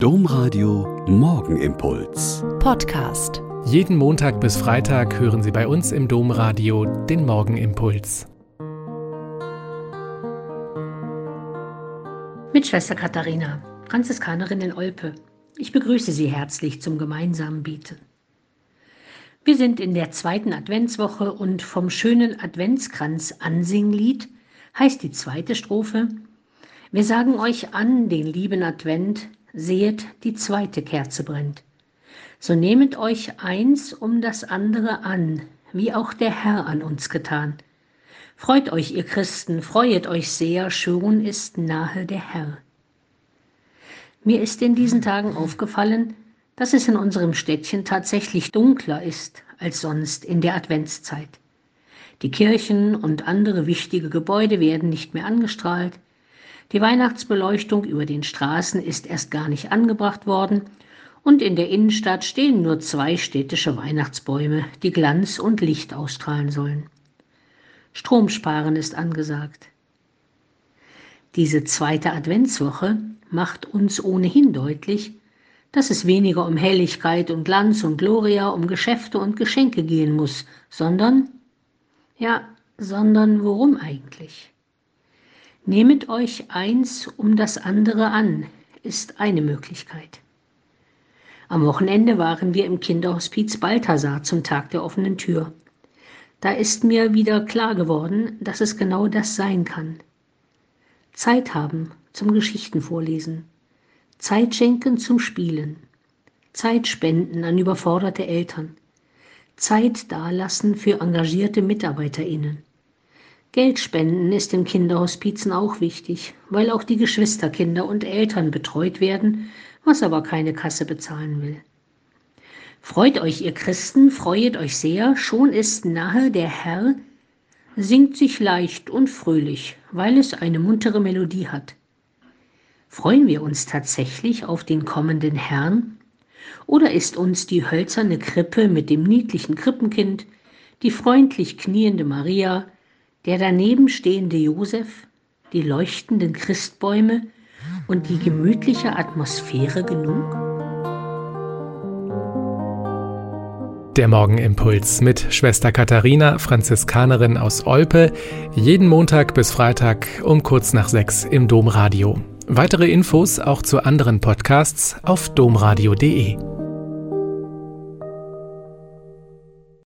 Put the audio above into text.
Domradio Morgenimpuls. Podcast. Jeden Montag bis Freitag hören Sie bei uns im Domradio den Morgenimpuls. Mit Schwester Katharina, Franziskanerin in Olpe. Ich begrüße Sie herzlich zum gemeinsamen Bieten. Wir sind in der zweiten Adventswoche und vom schönen Adventskranz Ansinglied heißt die zweite Strophe Wir sagen euch an den lieben Advent, sehet, die zweite Kerze brennt. So nehmet euch eins um das andere an, wie auch der Herr an uns getan. Freut euch, ihr Christen, freuet euch sehr, schon ist nahe der Herr. Mir ist in diesen Tagen aufgefallen, dass es in unserem Städtchen tatsächlich dunkler ist als sonst in der Adventszeit. Die Kirchen und andere wichtige Gebäude werden nicht mehr angestrahlt, die Weihnachtsbeleuchtung über den Straßen ist erst gar nicht angebracht worden und in der Innenstadt stehen nur zwei städtische Weihnachtsbäume, die Glanz und Licht ausstrahlen sollen. Stromsparen ist angesagt. Diese zweite Adventswoche macht uns ohnehin deutlich, dass es weniger um Helligkeit und Glanz und Gloria, um Geschäfte und Geschenke gehen muss, sondern, ja, sondern worum eigentlich? Nehmet euch eins um das andere an, ist eine Möglichkeit. Am Wochenende waren wir im Kinderhospiz Balthasar zum Tag der offenen Tür. Da ist mir wieder klar geworden, dass es genau das sein kann. Zeit haben zum Geschichten vorlesen, Zeit schenken zum Spielen, Zeit spenden an überforderte Eltern, Zeit dalassen für engagierte MitarbeiterInnen. Geldspenden ist in Kinderhospizen auch wichtig, weil auch die Geschwisterkinder und Eltern betreut werden, was aber keine Kasse bezahlen will. Freut euch, ihr Christen, freuet euch sehr, schon ist nahe der Herr, singt sich leicht und fröhlich, weil es eine muntere Melodie hat. Freuen wir uns tatsächlich auf den kommenden Herrn? Oder ist uns die hölzerne Krippe mit dem niedlichen Krippenkind, die freundlich kniende Maria, der daneben stehende Josef, die leuchtenden Christbäume und die gemütliche Atmosphäre genug? Der Morgenimpuls mit Schwester Katharina, Franziskanerin aus Olpe, jeden Montag bis Freitag um kurz nach sechs im Domradio. Weitere Infos auch zu anderen Podcasts auf domradio.de.